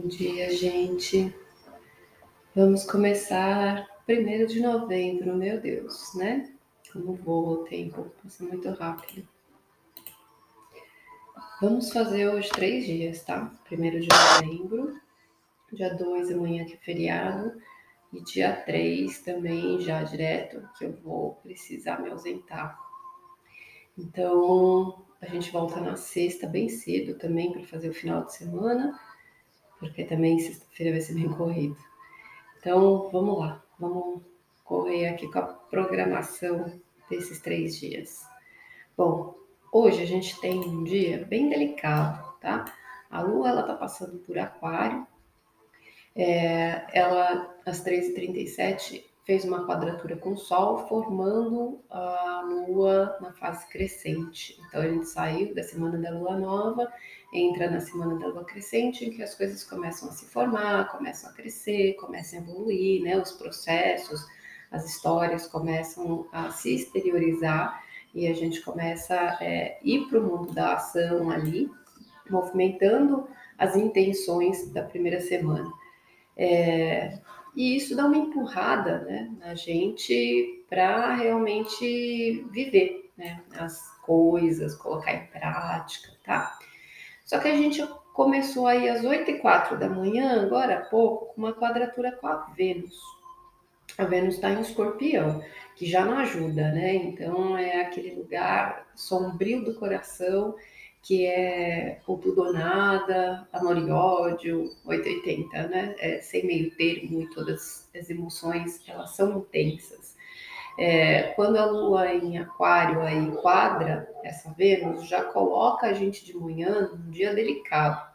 Bom dia, gente. Vamos começar primeiro de novembro, meu Deus, né? Como voa o tempo, passa muito rápido. Vamos fazer hoje três dias, tá? Primeiro de novembro, dia 2 amanhã que é feriado, e dia 3 também já direto, que eu vou precisar me ausentar. Então, a gente volta na sexta bem cedo também para fazer o final de semana porque também sexta-feira vai ser bem corrido. Então, vamos lá, vamos correr aqui com a programação desses três dias. Bom, hoje a gente tem um dia bem delicado, tá? A Lua, ela tá passando por Aquário, é, ela, às 13h37, fez uma quadratura com o Sol, formando a Lua na fase crescente. Então, a gente saiu da semana da Lua Nova entra na semana da lua crescente, em que as coisas começam a se formar, começam a crescer, começam a evoluir, né? Os processos, as histórias começam a se exteriorizar e a gente começa a é, ir para o mundo da ação ali, movimentando as intenções da primeira semana. É, e isso dá uma empurrada né, na gente para realmente viver né, as coisas, colocar em prática, tá? Só que a gente começou aí às 8 e 4 da manhã, agora há pouco, com uma quadratura com a Vênus. A Vênus está em escorpião, que já não ajuda, né? Então é aquele lugar sombrio do coração, que é o tudo ou nada, amor e ódio, 880, né? É, sem meio termo e todas as emoções, elas são intensas. É, quando a Lua em Aquário aí quadra essa Vênus, já coloca a gente de manhã num dia delicado.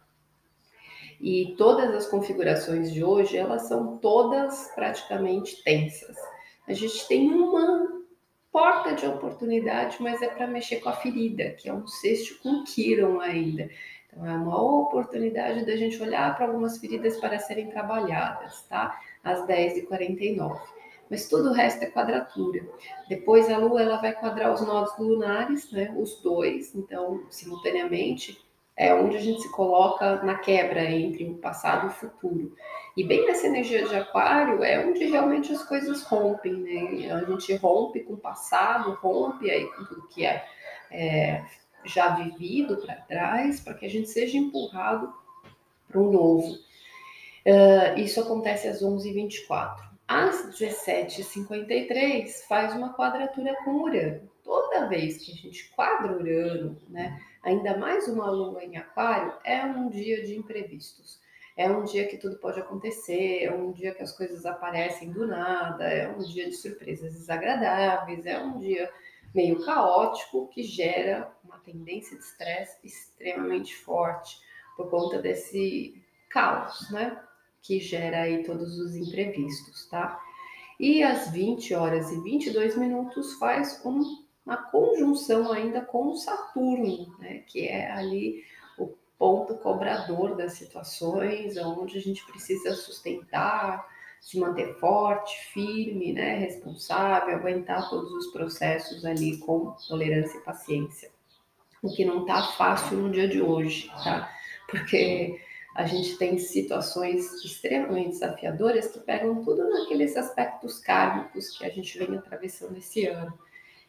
E todas as configurações de hoje, elas são todas praticamente tensas. A gente tem uma porta de oportunidade, mas é para mexer com a ferida, que é um cesto com Kiron ainda. Então, é uma oportunidade da gente olhar para algumas feridas para serem trabalhadas, tá? Às 10h49 mas tudo o resto é quadratura. Depois a Lua ela vai quadrar os nodos lunares, né, os dois, então simultaneamente é onde a gente se coloca na quebra entre o passado e o futuro. E bem nessa energia de aquário é onde realmente as coisas rompem, né? A gente rompe com o passado, rompe aí com tudo que é, é já vivido para trás, para que a gente seja empurrado para um novo. Uh, isso acontece às 11h24. Às 17h53, faz uma quadratura com Urano. Toda vez que a gente quadra Urano, né, ainda mais uma lua em Aquário, é um dia de imprevistos. É um dia que tudo pode acontecer, é um dia que as coisas aparecem do nada, é um dia de surpresas desagradáveis, é um dia meio caótico que gera uma tendência de estresse extremamente forte por conta desse caos, né? Que gera aí todos os imprevistos, tá? E às 20 horas e 22 minutos faz um, uma conjunção ainda com Saturno, né? Que é ali o ponto cobrador das situações, onde a gente precisa sustentar, se manter forte, firme, né? Responsável, aguentar todos os processos ali com tolerância e paciência. O que não tá fácil no dia de hoje, tá? Porque a gente tem situações extremamente desafiadoras que pegam tudo naqueles aspectos kármicos que a gente vem atravessando esse ano.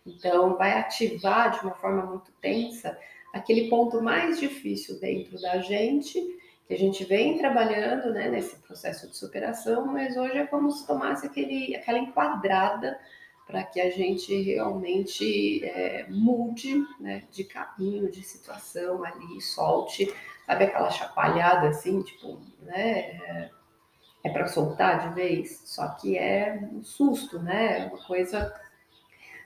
Então, vai ativar de uma forma muito tensa aquele ponto mais difícil dentro da gente, que a gente vem trabalhando né, nesse processo de superação, mas hoje é como se tomasse aquele, aquela enquadrada para que a gente realmente é, mude né, de caminho, de situação ali, solte sabe aquela chacoalhada assim, tipo, né? É, é para soltar de vez, só que é um susto, né? É uma coisa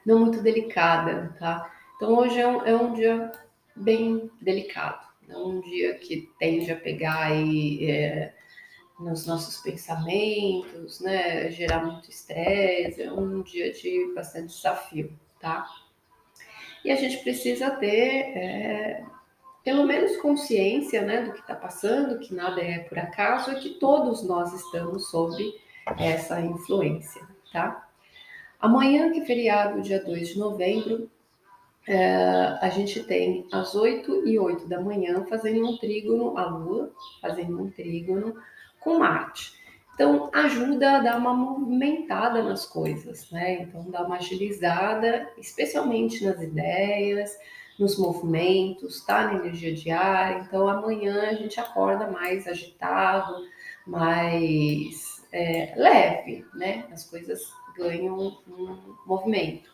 não muito delicada, tá? Então hoje é um, é um dia bem delicado, é um dia que tende a pegar aí é, nos nossos pensamentos, né? Gerar muito estresse, é um dia de bastante desafio, tá? E a gente precisa ter é, pelo menos consciência né, do que está passando, que nada é por acaso, e que todos nós estamos sob essa influência, tá? Amanhã, que é feriado, dia 2 de novembro, é, a gente tem às 8 e 8 da manhã fazendo um trígono, a Lua fazendo um trígono com Marte. Então, ajuda a dar uma movimentada nas coisas, né? Então, dá uma agilizada, especialmente nas ideias, nos movimentos, tá? Na energia diária. Então, amanhã a gente acorda mais agitado, mais é, leve, né? As coisas ganham um movimento.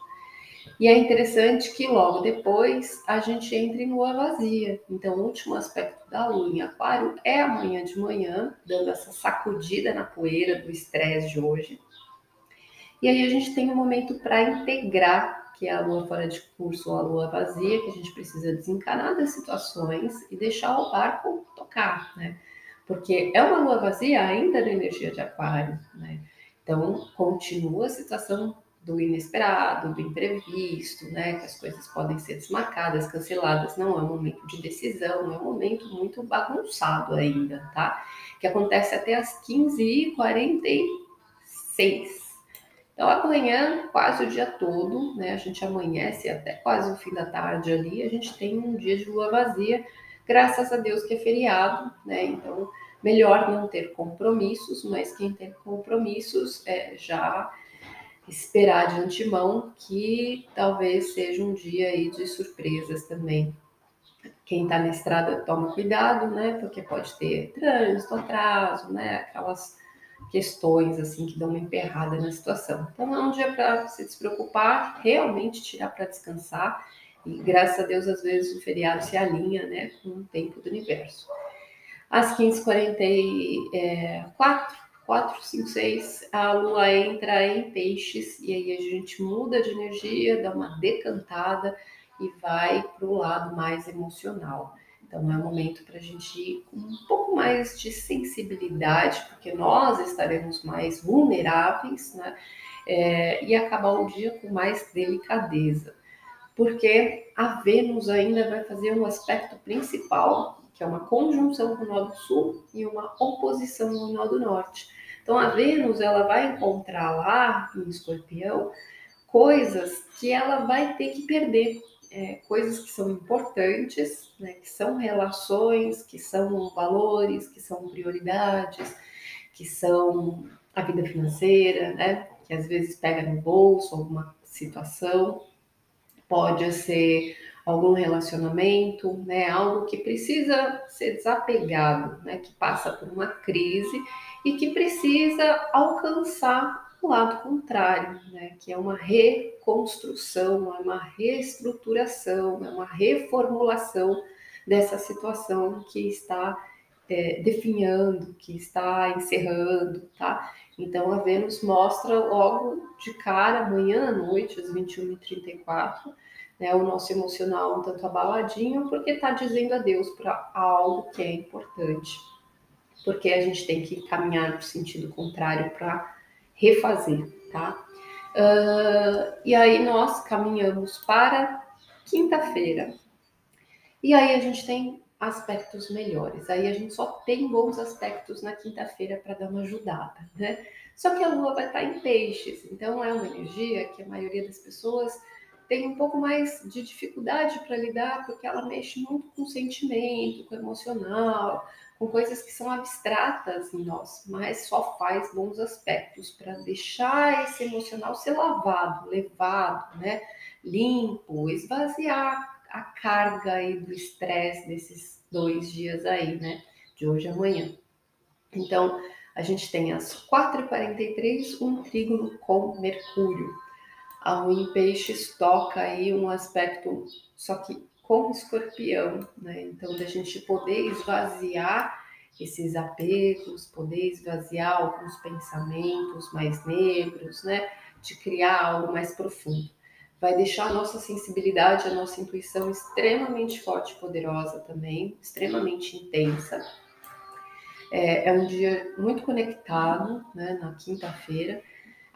E é interessante que logo depois a gente entre em lua vazia. Então, o último aspecto da lua em Aquário é amanhã de manhã, dando essa sacudida na poeira do estresse de hoje. E aí a gente tem um momento para integrar, que é a lua fora de curso ou a lua vazia, que a gente precisa desencanar das situações e deixar o barco tocar, né? Porque é uma lua vazia ainda na energia de Aquário, né? Então, continua a situação do inesperado, do imprevisto, né? Que as coisas podem ser desmarcadas, canceladas. Não é um momento de decisão, é um momento muito bagunçado ainda, tá? Que acontece até as 15h46. Então, amanhã, quase o dia todo, né? A gente amanhece até quase o fim da tarde ali, a gente tem um dia de lua vazia, graças a Deus que é feriado, né? Então, melhor não ter compromissos, mas quem tem compromissos é, já esperar de antemão que talvez seja um dia aí de surpresas também. Quem está na estrada toma cuidado, né? Porque pode ter trânsito, atraso, né? Aquelas questões assim que dão uma emperrada na situação. Então é um dia para se despreocupar, realmente tirar para descansar. E graças a Deus, às vezes o feriado se alinha né, com o tempo do universo. Às 15h44, 4, 5, 6, a lua entra em peixes e aí a gente muda de energia, dá uma decantada e vai para o lado mais emocional. Então é um momento para a gente ir com um pouco mais de sensibilidade, porque nós estaremos mais vulneráveis, né? É, e acabar o dia com mais delicadeza. Porque a Vênus ainda vai fazer um aspecto principal, que é uma conjunção com o nó do sul e uma oposição no nó do norte. Então a Vênus ela vai encontrar lá em Escorpião coisas que ela vai ter que perder, é, coisas que são importantes, né, que são relações, que são valores, que são prioridades, que são a vida financeira, né, que às vezes pega no bolso alguma situação, pode ser algum relacionamento, né, algo que precisa ser desapegado, né, que passa por uma crise e que precisa alcançar lado contrário, né? que é uma reconstrução, é uma reestruturação, é uma reformulação dessa situação que está é, definhando, que está encerrando, tá? Então a Vênus mostra logo de cara, amanhã à noite, às 21h34, né, o nosso emocional um tanto abaladinho, porque está dizendo adeus para algo que é importante porque a gente tem que caminhar no sentido contrário para refazer, tá? Uh, e aí nós caminhamos para quinta-feira. E aí a gente tem aspectos melhores. Aí a gente só tem bons aspectos na quinta-feira para dar uma ajudada, né? Só que a lua vai estar em peixes, então é uma energia que a maioria das pessoas tem um pouco mais de dificuldade para lidar, porque ela mexe muito com o sentimento, com o emocional, com coisas que são abstratas em nós, mas só faz bons aspectos para deixar esse emocional ser lavado, levado, né? limpo, esvaziar a carga aí do estresse desses dois dias aí, né? De hoje e amanhã. Então, a gente tem às 4h43 um trígono com Mercúrio. A em peixes toca aí um aspecto, só que com escorpião, né? Então, da gente poder esvaziar esses apegos, poder esvaziar alguns pensamentos mais negros, né? De criar algo mais profundo. Vai deixar a nossa sensibilidade, a nossa intuição extremamente forte e poderosa também, extremamente intensa. É, é um dia muito conectado, né? Na quinta-feira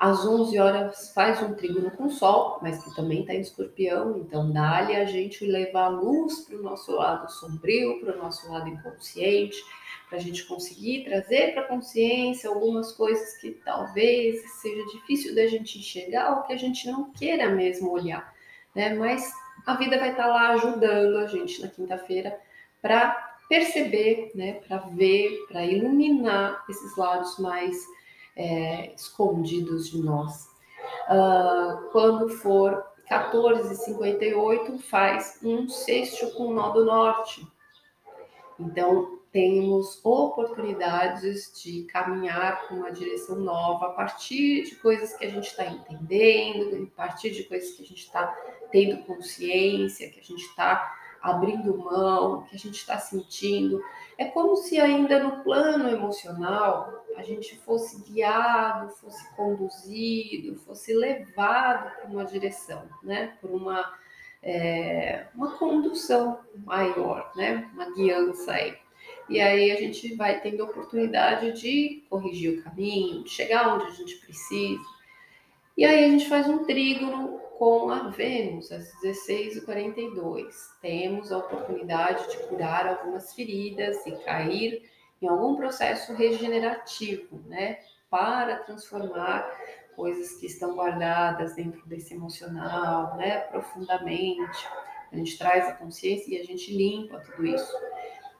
às 11 horas faz um trígono com Sol, mas que também está em escorpião, então dá-lhe a gente levar a luz para o nosso lado sombrio, para o nosso lado inconsciente, para a gente conseguir trazer para a consciência algumas coisas que talvez seja difícil da gente enxergar ou que a gente não queira mesmo olhar, né? Mas a vida vai estar tá lá ajudando a gente na quinta-feira para perceber, né, para ver, para iluminar esses lados mais é, escondidos de nós. Uh, quando for 14h58, faz um sexto com o nó do norte. Então, temos oportunidades de caminhar com uma direção nova a partir de coisas que a gente está entendendo, a partir de coisas que a gente está tendo consciência, que a gente está abrindo mão, que a gente está sentindo. É como se ainda no plano emocional a gente fosse guiado, fosse conduzido, fosse levado para uma direção, né? Por uma, é, uma condução maior, né? Uma guiança aí. E aí a gente vai tendo a oportunidade de corrigir o caminho, de chegar onde a gente precisa. E aí a gente faz um trígono com a Vênus, às 16h42. Temos a oportunidade de curar algumas feridas e cair em algum processo regenerativo, né? Para transformar coisas que estão guardadas dentro desse emocional, né? Profundamente. A gente traz a consciência e a gente limpa tudo isso.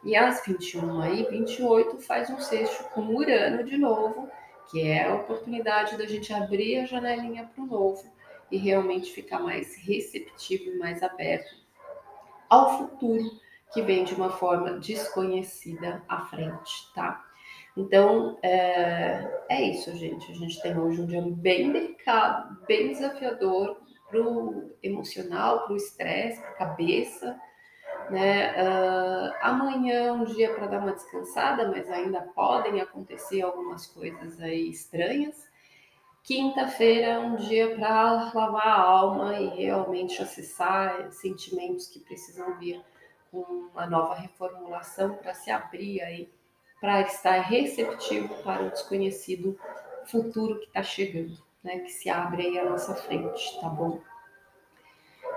E às 21 e 28 faz um sexto com Urano de novo, que é a oportunidade da gente abrir a janelinha para o novo e realmente ficar mais receptivo e mais aberto ao futuro que vem de uma forma desconhecida à frente, tá? Então, é, é isso, gente. A gente tem hoje um dia bem delicado, bem desafiador para o emocional, para o estresse, para a cabeça, né? Uh, amanhã é um dia para dar uma descansada, mas ainda podem acontecer algumas coisas aí estranhas. Quinta-feira é um dia para lavar a alma e realmente acessar sentimentos que precisam vir com uma nova reformulação para se abrir aí, para estar receptivo para o desconhecido futuro que está chegando, né? Que se abre aí à nossa frente, tá bom?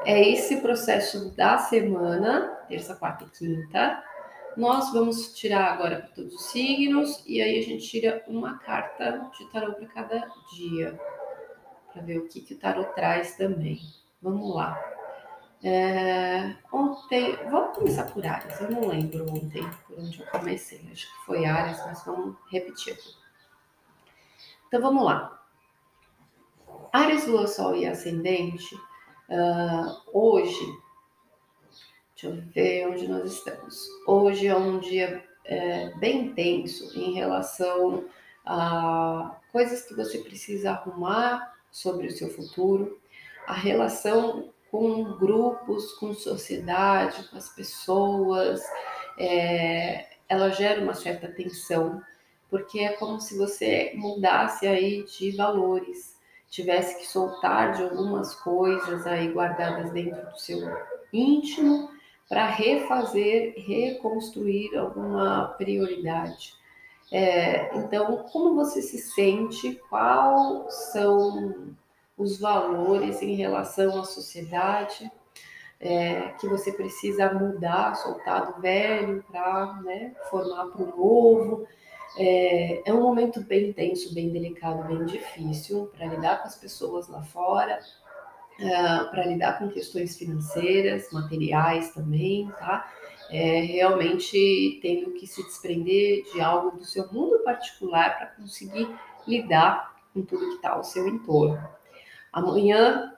É esse processo da semana, terça, quarta e quinta. Nós vamos tirar agora para todos os signos e aí a gente tira uma carta de tarô para cada dia, para ver o que, que o tarô traz também. Vamos lá. É, ontem, vamos começar por Ares. Eu não lembro ontem por onde eu comecei. Acho que foi Ares, mas vamos repetir aqui. Então vamos lá. Ares, Lua, Sol e Ascendente Uh, hoje, deixa eu ver onde nós estamos. Hoje é um dia é, bem intenso em relação a coisas que você precisa arrumar sobre o seu futuro, a relação com grupos, com sociedade, com as pessoas, é, ela gera uma certa tensão, porque é como se você mudasse aí de valores tivesse que soltar de algumas coisas aí guardadas dentro do seu íntimo para refazer, reconstruir alguma prioridade. É, então, como você se sente? Quais são os valores em relação à sociedade é, que você precisa mudar, soltar do velho para né, formar para o novo? É, é um momento bem tenso, bem delicado, bem difícil para lidar com as pessoas lá fora, uh, é, para lidar com questões financeiras, materiais também, tá? É, realmente tendo que se desprender de algo do seu mundo particular para conseguir lidar com tudo que está ao seu entorno. Amanhã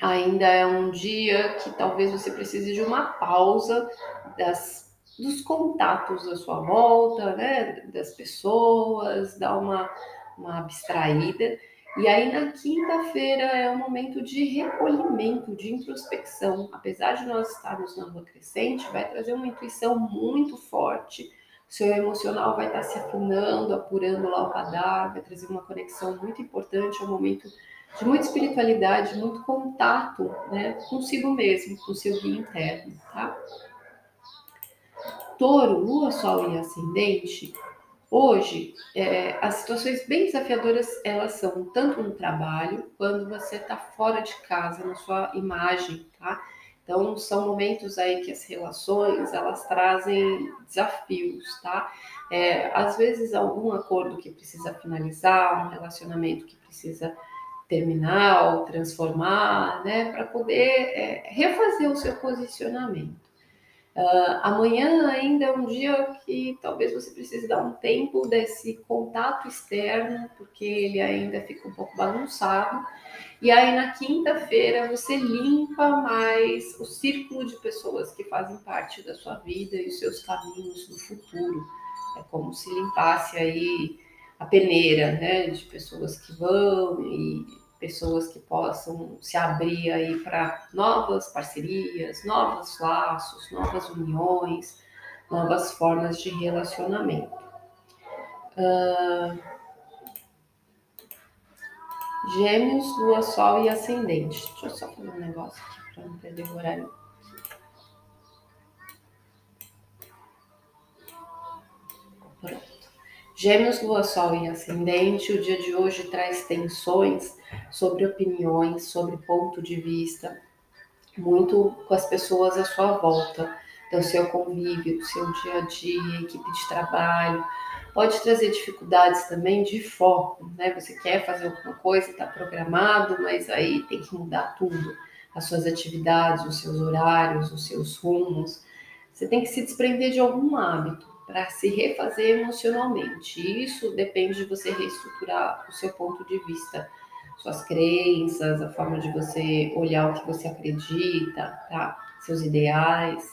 ainda é um dia que talvez você precise de uma pausa das dos contatos à sua volta, né, das pessoas, dar uma, uma abstraída. E aí na quinta-feira é um momento de recolhimento, de introspecção. Apesar de nós estarmos na lua crescente, vai trazer uma intuição muito forte. O seu emocional vai estar se afinando, apurando lá o radar, vai trazer uma conexão muito importante, é um momento de muita espiritualidade, muito contato né, consigo mesmo, com o seu guia interno, tá? touro, lua, sol e ascendente, hoje é, as situações bem desafiadoras elas são tanto no trabalho quando você está fora de casa, na sua imagem, tá? Então são momentos aí que as relações elas trazem desafios, tá? É, às vezes algum acordo que precisa finalizar, um relacionamento que precisa terminar ou transformar, né, para poder é, refazer o seu posicionamento. Uh, amanhã ainda é um dia que talvez você precise dar um tempo desse contato externo, porque ele ainda fica um pouco bagunçado. E aí na quinta-feira você limpa mais o círculo de pessoas que fazem parte da sua vida e os seus caminhos no futuro. É como se limpasse aí a peneira, né, de pessoas que vão e pessoas que possam se abrir aí para novas parcerias, novos laços, novas uniões, novas formas de relacionamento. Uh, gêmeos, Lua, Sol e Ascendente. Deixa eu só fazer um negócio aqui para não perder o horário. Gêmeos, Lua, Sol e Ascendente, o dia de hoje traz tensões sobre opiniões, sobre ponto de vista, muito com as pessoas à sua volta, do seu convívio, do seu dia a dia, equipe de trabalho. Pode trazer dificuldades também de foco, né? Você quer fazer alguma coisa, está programado, mas aí tem que mudar tudo. As suas atividades, os seus horários, os seus rumos. Você tem que se desprender de algum hábito para se refazer emocionalmente. Isso depende de você reestruturar o seu ponto de vista suas crenças, a forma de você olhar o que você acredita, tá? Seus ideais.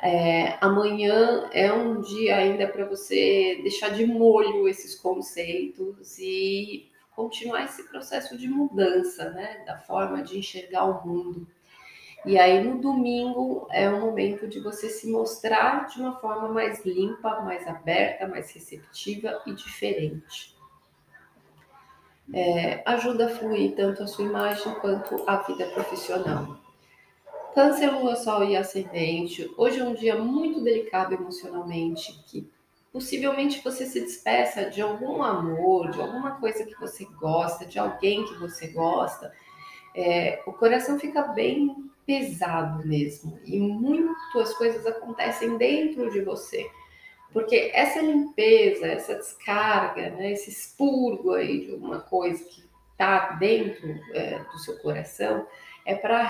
É, amanhã é um dia ainda para você deixar de molho esses conceitos e continuar esse processo de mudança, né? Da forma de enxergar o mundo. E aí no domingo é o momento de você se mostrar de uma forma mais limpa, mais aberta, mais receptiva e diferente é, ajuda a fluir tanto a sua imagem quanto a vida profissional. Câncer, Lua, Sol e Ascendente. Hoje é um dia muito delicado emocionalmente, que possivelmente você se despeça de algum amor, de alguma coisa que você gosta, de alguém que você gosta. É, o coração fica bem pesado mesmo e muitas coisas acontecem dentro de você. Porque essa limpeza, essa descarga, né, esse expurgo aí de alguma coisa que está dentro é, do seu coração, é para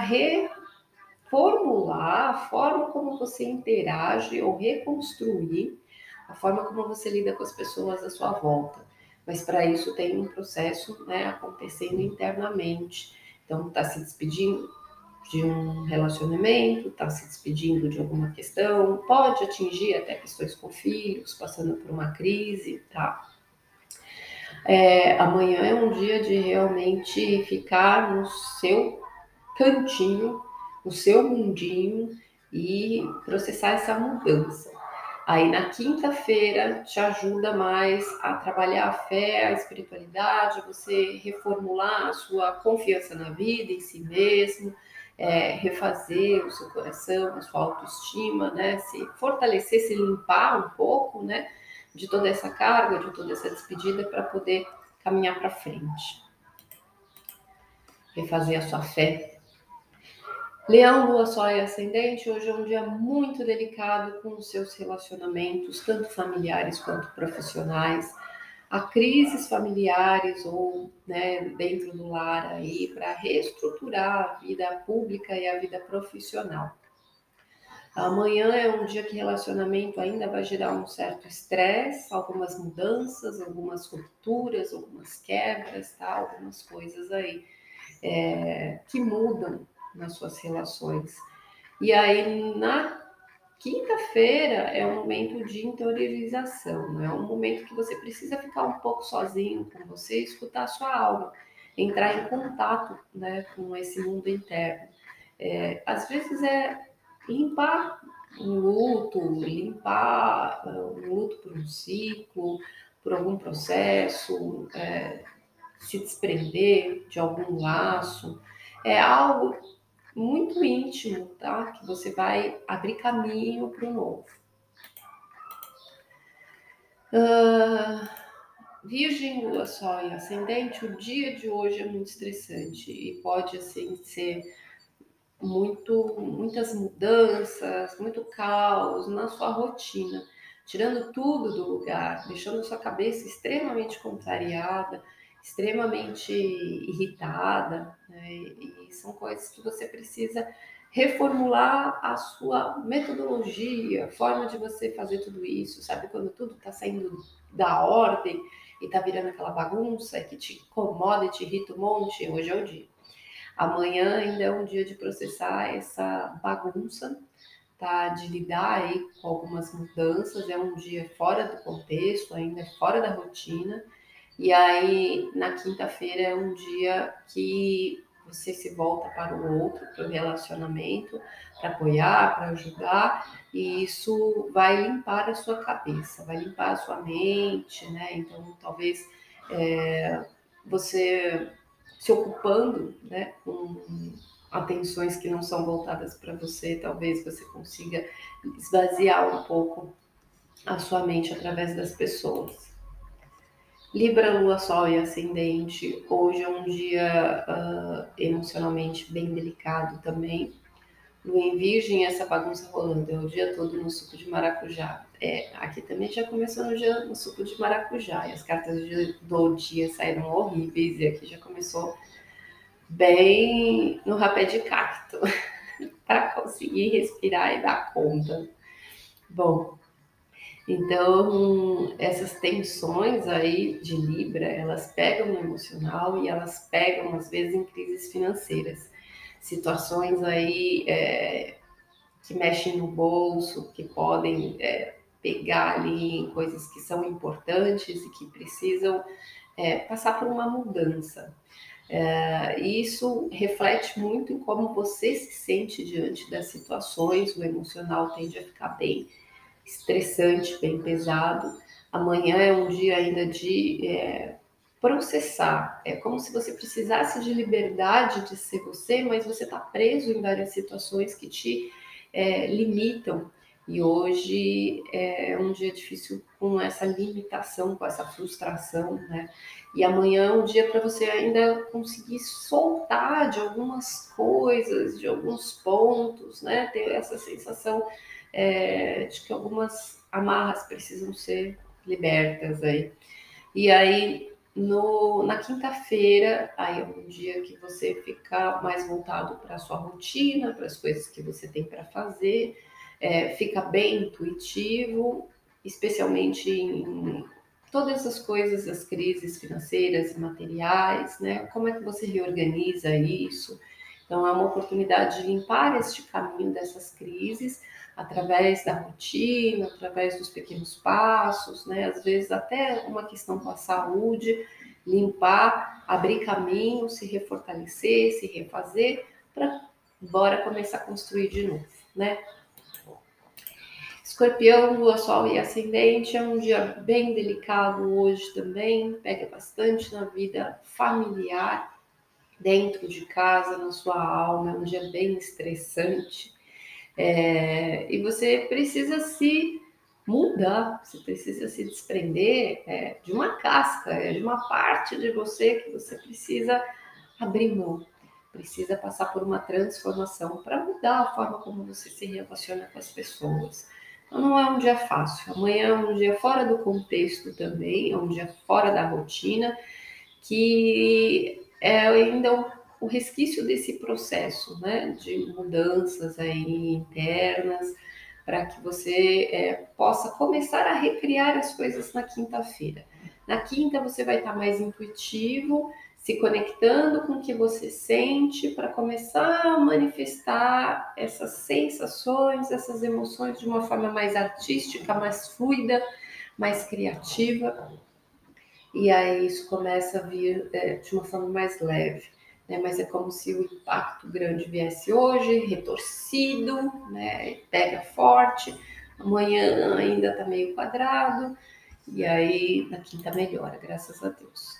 reformular a forma como você interage ou reconstruir a forma como você lida com as pessoas à sua volta. Mas para isso tem um processo né, acontecendo internamente. Então, está se despedindo de um relacionamento, está se despedindo de alguma questão, pode atingir até questões com filhos, passando por uma crise, tá? É, amanhã é um dia de realmente ficar no seu cantinho, no seu mundinho e processar essa mudança. Aí na quinta-feira te ajuda mais a trabalhar a fé, a espiritualidade, você reformular a sua confiança na vida, em si mesmo, é, refazer o seu coração, a sua autoestima, né? Se fortalecer, se limpar um pouco, né? De toda essa carga, de toda essa despedida para poder caminhar para frente. Refazer a sua fé. Leão, Lua, Sol e Ascendente, hoje é um dia muito delicado com os seus relacionamentos, tanto familiares quanto profissionais a crises familiares ou né, dentro do lar aí para reestruturar a vida pública e a vida profissional. Amanhã é um dia que relacionamento ainda vai gerar um certo estresse, algumas mudanças, algumas rupturas, algumas quebras, tá? Algumas coisas aí é, que mudam nas suas relações. E aí na Quinta-feira é um momento de interiorização, é um momento que você precisa ficar um pouco sozinho com você, escutar a sua alma, entrar em contato né, com esse mundo interno. É, às vezes é limpar um luto, limpar uh, um luto por um ciclo, por algum processo, é, se desprender de algum laço. É algo muito íntimo, tá? Que você vai abrir caminho para o novo. Uh, virgem, Lua, Sol e Ascendente, o dia de hoje é muito estressante e pode assim ser muito, muitas mudanças, muito caos na sua rotina, tirando tudo do lugar, deixando sua cabeça extremamente contrariada, extremamente irritada, né? e são coisas que você precisa reformular a sua metodologia, forma de você fazer tudo isso, sabe? Quando tudo está saindo da ordem e está virando aquela bagunça que te incomoda e te irrita um monte, hoje é o dia. Amanhã ainda é um dia de processar essa bagunça, tá? De lidar aí com algumas mudanças, é um dia fora do contexto, ainda é fora da rotina. E aí, na quinta-feira é um dia que você se volta para o outro, para o relacionamento, para apoiar, para ajudar, e isso vai limpar a sua cabeça, vai limpar a sua mente, né? Então, talvez é, você se ocupando né, com atenções que não são voltadas para você, talvez você consiga esvaziar um pouco a sua mente através das pessoas. Libra, Lua, Sol e Ascendente. Hoje é um dia uh, emocionalmente bem delicado também. Lua em Virgem, essa bagunça rolando é o dia todo no suco de maracujá. É, aqui também já começou no dia no suco de maracujá. E as cartas do dia saíram horríveis. E aqui já começou bem no rapé de cacto. para conseguir respirar e dar conta. Bom, então, essas tensões aí de Libra, elas pegam no emocional e elas pegam, às vezes, em crises financeiras. Situações aí é, que mexem no bolso, que podem é, pegar ali em coisas que são importantes e que precisam é, passar por uma mudança. É, isso reflete muito em como você se sente diante das situações, o emocional tende a ficar bem estressante, bem pesado. Amanhã é um dia ainda de é, processar. É como se você precisasse de liberdade de ser você, mas você está preso em várias situações que te é, limitam. E hoje é um dia difícil com essa limitação, com essa frustração, né? E amanhã é um dia para você ainda conseguir soltar de algumas coisas, de alguns pontos, né? Ter essa sensação é, de que algumas amarras precisam ser libertas aí. E aí, no, na quinta-feira, aí é um dia que você fica mais voltado para a sua rotina, para as coisas que você tem para fazer, é, fica bem intuitivo, especialmente em todas as coisas, as crises financeiras e materiais, né? Como é que você reorganiza isso? Então, é uma oportunidade de limpar este caminho dessas crises através da rotina, através dos pequenos passos, né? Às vezes até uma questão com a saúde, limpar, abrir caminho, se refortalecer, se refazer, para bora começar a construir de novo, né? Escorpião, Lua, Sol e Ascendente é um dia bem delicado hoje também, pega bastante na vida familiar, dentro de casa, na sua alma, é um dia bem estressante. É, e você precisa se mudar, você precisa se desprender é, de uma casca, é, de uma parte de você que você precisa abrir mão, precisa passar por uma transformação para mudar a forma como você se relaciona com as pessoas. Então não é um dia fácil. Amanhã é um dia fora do contexto também, é um dia fora da rotina, que é ainda o resquício desse processo, né, de mudanças aí internas, para que você é, possa começar a recriar as coisas na quinta-feira. Na quinta você vai estar mais intuitivo, se conectando com o que você sente para começar a manifestar essas sensações, essas emoções de uma forma mais artística, mais fluida, mais criativa. E aí isso começa a vir é, de uma forma mais leve né? Mas é como se o impacto grande viesse hoje, retorcido, né? Pega forte, amanhã ainda está meio quadrado, e aí na quinta melhora, graças a Deus.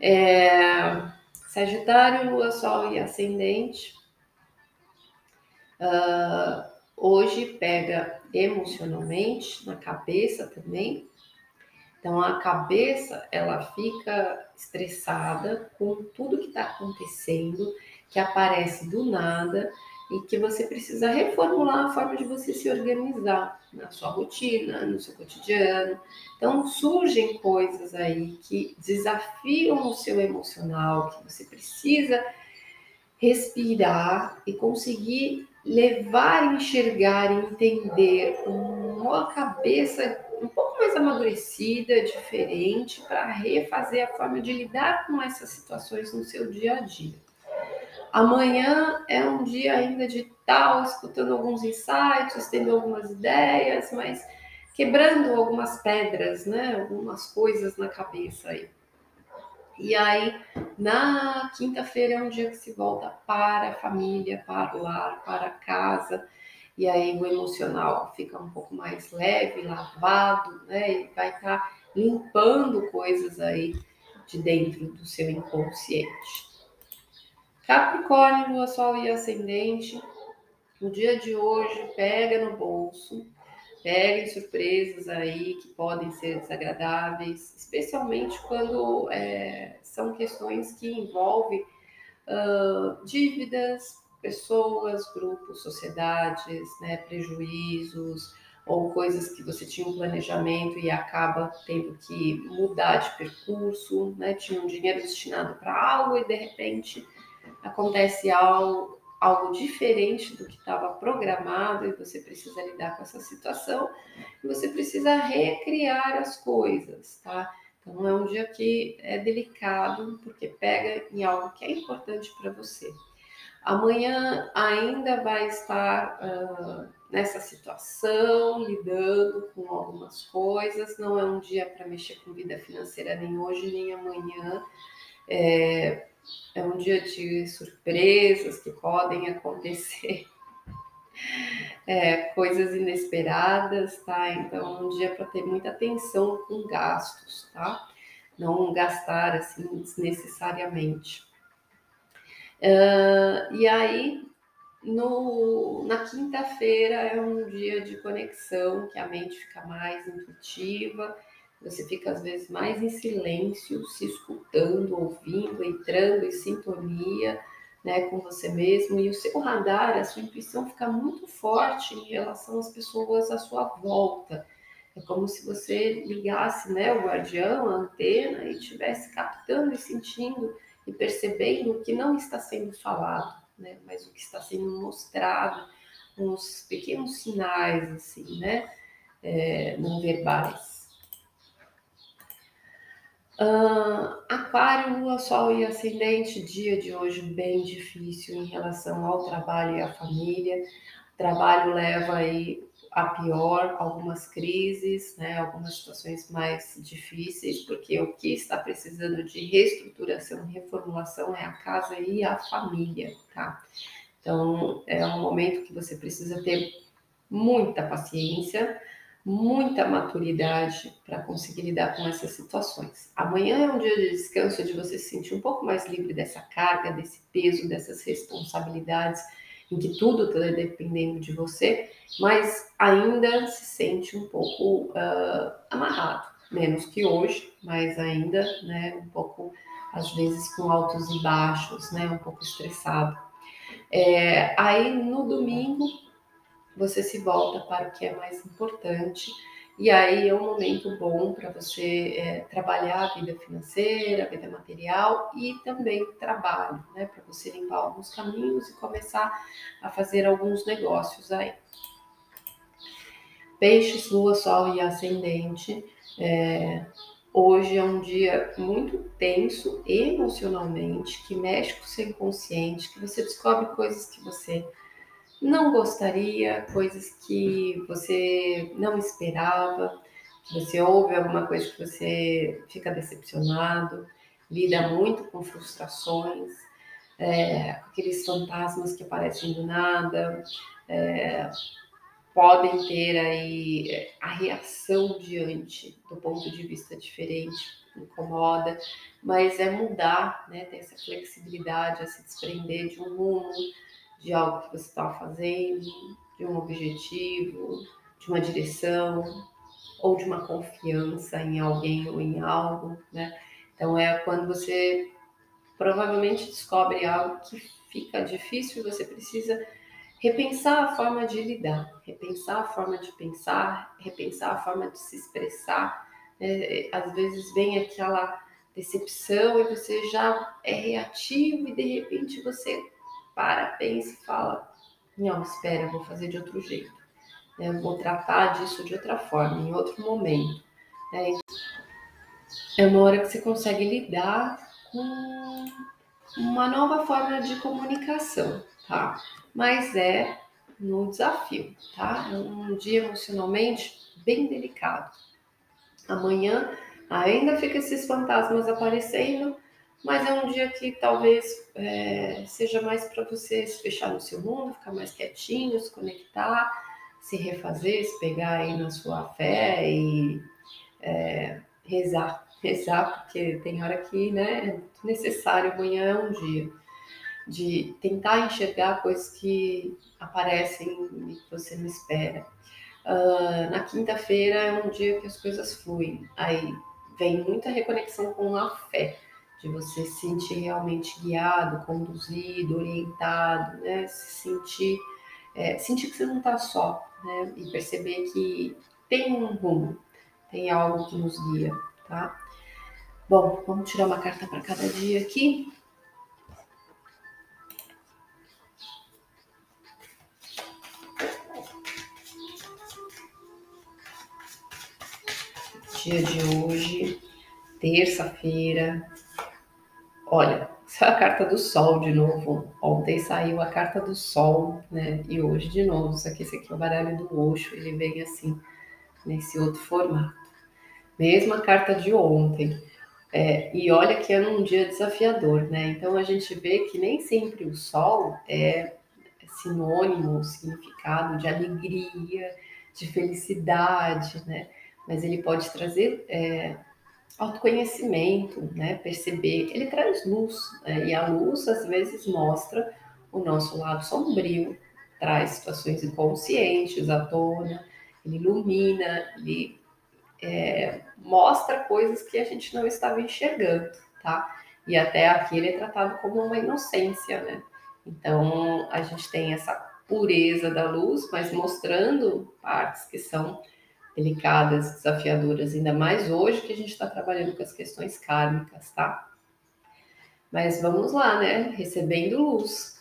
É, Sagitário, Lua, Sol e Ascendente. Uh, hoje pega emocionalmente, na cabeça também, então a cabeça ela fica estressada com tudo que está acontecendo, que aparece do nada e que você precisa reformular a forma de você se organizar na sua rotina, no seu cotidiano. Então surgem coisas aí que desafiam o seu emocional, que você precisa respirar e conseguir levar, enxergar, entender uma cabeça um pouco mais amadurecida, diferente, para refazer a forma de lidar com essas situações no seu dia a dia. Amanhã é um dia ainda de tal, escutando alguns insights, tendo algumas ideias, mas quebrando algumas pedras, né? Algumas coisas na cabeça aí. E aí, na quinta-feira é um dia que se volta para a família, para o lar, para a casa. E aí o emocional fica um pouco mais leve, lavado, né? E vai estar tá limpando coisas aí de dentro do seu inconsciente. Capricórnio, Lua, Sol e Ascendente. No dia de hoje, pega no bolso, peguem surpresas aí que podem ser desagradáveis, especialmente quando é, são questões que envolvem uh, dívidas, pessoas, grupos, sociedades, né, prejuízos ou coisas que você tinha um planejamento e acaba tendo que mudar de percurso, né? Tinha um dinheiro destinado para algo e de repente acontece algo, algo diferente do que estava programado e você precisa lidar com essa situação e você precisa recriar as coisas, tá? Então é um dia que é delicado porque pega em algo que é importante para você. Amanhã ainda vai estar uh, nessa situação, lidando com algumas coisas. Não é um dia para mexer com vida financeira nem hoje nem amanhã. É, é um dia de surpresas que podem acontecer, é, coisas inesperadas, tá? Então, um dia para ter muita atenção com gastos, tá? Não gastar assim desnecessariamente. Uh, e aí, no, na quinta-feira é um dia de conexão, que a mente fica mais intuitiva você fica às vezes mais em silêncio, se escutando, ouvindo, entrando em sintonia né, com você mesmo. E o seu radar, a sua intuição fica muito forte em relação às pessoas à sua volta. É como se você ligasse né, o guardião, a antena, e estivesse captando e sentindo e percebendo o que não está sendo falado, né, mas o que está sendo mostrado, uns pequenos sinais, assim, né, é, não verbais. Uh, aquário, Lua, Sol e Ascendente, dia de hoje bem difícil em relação ao trabalho e à família. O trabalho leva aí a pior, algumas crises, né, algumas situações mais difíceis, porque o que está precisando de reestruturação, reformulação é a casa e a família, tá? Então, é um momento que você precisa ter muita paciência, muita maturidade para conseguir lidar com essas situações. Amanhã é um dia de descanso, de você se sentir um pouco mais livre dessa carga, desse peso, dessas responsabilidades, em que tudo está dependendo de você, mas ainda se sente um pouco uh, amarrado, menos que hoje, mas ainda, né, um pouco às vezes com altos e baixos, né, um pouco estressado. É, aí no domingo você se volta para o que é mais importante. E aí é um momento bom para você é, trabalhar a vida financeira, a vida material e também trabalho, né? Para você limpar alguns caminhos e começar a fazer alguns negócios aí. Peixes, Lua, Sol e Ascendente. É, hoje é um dia muito tenso emocionalmente, que mexe com o seu inconsciente, que você descobre coisas que você não gostaria, coisas que você não esperava, que você ouve alguma coisa que você fica decepcionado, lida muito com frustrações, é, aqueles fantasmas que aparecem do nada, é, podem ter aí a reação diante do ponto de vista diferente, incomoda, mas é mudar, né, ter essa flexibilidade, a se desprender de um rumo, de algo que você estava fazendo, de um objetivo, de uma direção, ou de uma confiança em alguém ou em algo, né? Então é quando você provavelmente descobre algo que fica difícil e você precisa repensar a forma de lidar, repensar a forma de pensar, repensar a forma de se expressar. É, às vezes vem aquela decepção e você já é reativo e de repente você para, pensa e fala: Não, espera, eu vou fazer de outro jeito. Né? Vou tratar disso de outra forma, em outro momento. Né? É uma hora que você consegue lidar com uma nova forma de comunicação, tá? Mas é no desafio, tá? É um dia emocionalmente bem delicado. Amanhã ainda fica esses fantasmas aparecendo, mas é um dia que talvez é, seja mais para você se fechar no seu mundo, ficar mais quietinho, se conectar, se refazer, se pegar aí na sua fé e é, rezar, rezar, porque tem hora que né, é necessário, amanhã é um dia de tentar enxergar coisas que aparecem e que você não espera. Uh, na quinta-feira é um dia que as coisas fluem, aí vem muita reconexão com a fé, de você se sentir realmente guiado, conduzido, orientado, né? Se sentir, é, sentir que você não está só, né? E perceber que tem um rumo, tem algo que nos guia, tá? Bom, vamos tirar uma carta para cada dia aqui. Dia de hoje, terça-feira. Olha, é a carta do Sol de novo. Ontem saiu a carta do Sol, né? E hoje de novo. Isso aqui, esse aqui é o baralho do Oxo. Ele vem assim, nesse outro formato. Mesma carta de ontem. É, e olha que é um dia desafiador, né? Então a gente vê que nem sempre o sol é sinônimo, significado de alegria, de felicidade, né? Mas ele pode trazer é, autoconhecimento, né? Perceber, ele traz luz, né? e a luz às vezes mostra o nosso lado sombrio, traz situações inconscientes à tona, ele ilumina, ele é, mostra coisas que a gente não estava enxergando, tá? E até aqui ele é tratado como uma inocência, né? Então a gente tem essa pureza da luz, mas mostrando partes que são delicadas, desafiadoras, ainda mais hoje que a gente está trabalhando com as questões kármicas, tá? Mas vamos lá, né? Recebendo luz,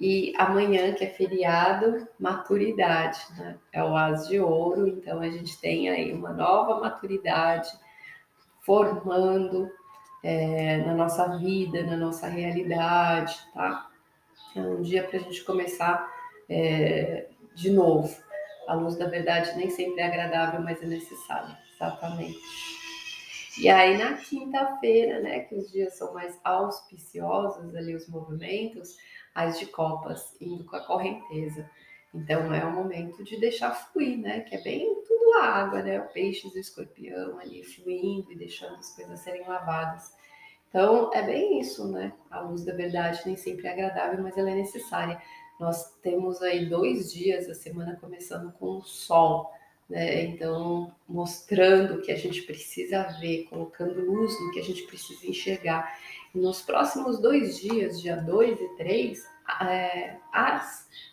e amanhã, que é feriado, maturidade, né? É o as de ouro, então a gente tem aí uma nova maturidade formando é, na nossa vida, na nossa realidade, tá? É um dia para a gente começar é, de novo. A luz da verdade nem sempre é agradável, mas é necessária, exatamente. E aí na quinta-feira, né, que os dias são mais auspiciosos ali os movimentos, as de copas, indo com a correnteza. Então é o momento de deixar fluir, né? Que é bem tudo água, né? O peixe e o escorpião ali fluindo e deixando as coisas serem lavadas. Então é bem isso, né? A luz da verdade nem sempre é agradável, mas ela é necessária. Nós temos aí dois dias, a semana começando com o sol, né? Então mostrando que a gente precisa ver, colocando luz no que a gente precisa enxergar. Nos próximos dois dias, dia 2 e 3, é,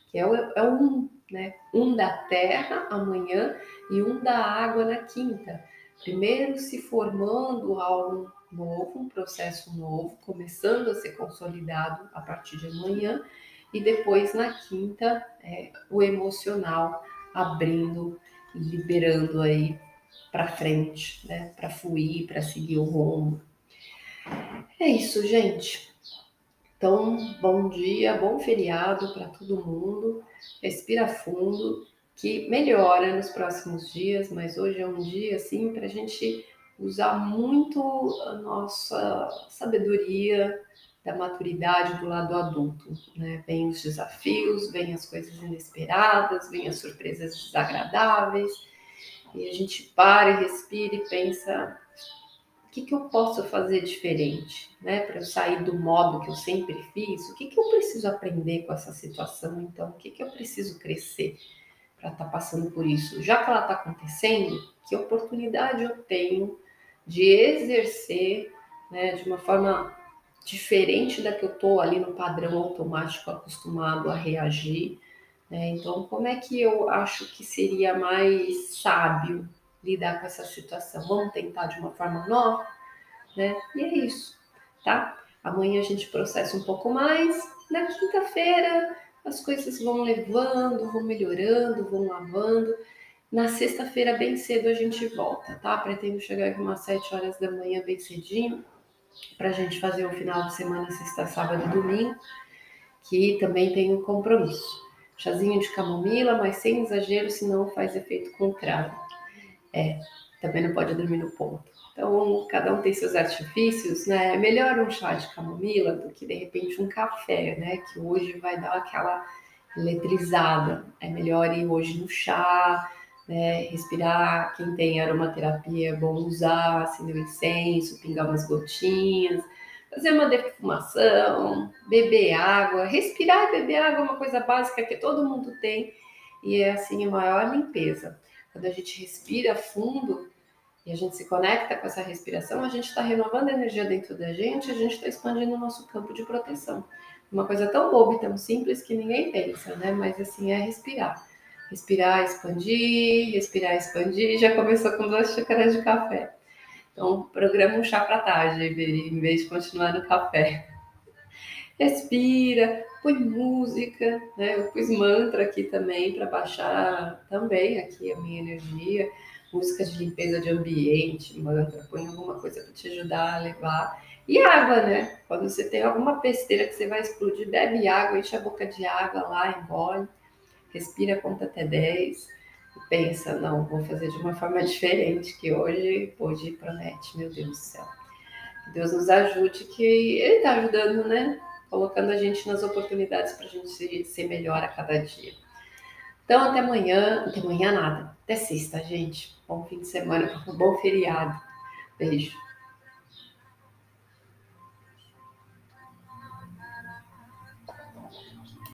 que é o, é um, né? Um da terra amanhã e um da água na quinta. Primeiro se formando algo novo, um processo novo, começando a ser consolidado a partir de amanhã, e depois na quinta é, o emocional abrindo e liberando aí para frente, né? Para fluir, para seguir o rumo. É isso, gente. Então, bom dia, bom feriado para todo mundo. Respira fundo, que melhora nos próximos dias, mas hoje é um dia assim para a gente usar muito a nossa sabedoria da maturidade do lado adulto, né? Vem os desafios, vem as coisas inesperadas, vem as surpresas desagradáveis, e a gente para e respira e pensa o que, que eu posso fazer diferente, né? Para eu sair do modo que eu sempre fiz, o que, que eu preciso aprender com essa situação, então? O que, que eu preciso crescer para estar tá passando por isso? Já que ela está acontecendo, que oportunidade eu tenho de exercer né, de uma forma diferente da que eu estou ali no padrão automático acostumado a reagir, Né? Então, como é que eu acho que seria mais sábio lidar com essa situação? Vamos tentar de uma forma nova? Né? E é isso, tá? Amanhã a gente processa um pouco mais. Na quinta-feira as coisas vão levando, vão melhorando, vão lavando. Na sexta-feira, bem cedo, a gente volta, tá? Pretendo chegar aqui umas 7 horas da manhã, bem cedinho, para a gente fazer o final de semana, sexta, sábado e domingo, que também tem um compromisso. Chazinho de camomila, mas sem exagero, senão faz efeito contrário. É, também não pode dormir no ponto. Então, cada um tem seus artifícios, né? É melhor um chá de camomila do que, de repente, um café, né? Que hoje vai dar aquela eletrizada. É melhor ir hoje no chá, né? Respirar. Quem tem aromaterapia é bom usar, acender o incenso, pingar umas gotinhas, fazer uma defumação, beber água. Respirar e beber água é uma coisa básica que todo mundo tem e é, assim, a maior limpeza. Quando a gente respira fundo, e a gente se conecta com essa respiração, a gente está renovando a energia dentro da gente, a gente está expandindo o nosso campo de proteção. Uma coisa tão boba e tão simples que ninguém pensa, né? Mas assim, é respirar. Respirar, expandir, respirar, expandir. Já começou com duas xícaras de café. Então, programa um chá para tarde, em vez de continuar no café. Respira, põe música, né? Eu pus mantra aqui também para baixar também aqui a minha energia música de limpeza de ambiente, mantra, põe alguma coisa para te ajudar a levar. E água, né? Quando você tem alguma besteira que você vai explodir, bebe água, enche a boca de água lá, engole, respira, conta até 10 e pensa, não, vou fazer de uma forma diferente, que hoje, hoje promete, meu Deus do céu. Deus nos ajude, que Ele está ajudando, né? Colocando a gente nas oportunidades para a gente ser melhor a cada dia. Então, até amanhã. Até amanhã nada. Até sexta, gente. Bom fim de semana, um bom feriado. Beijo.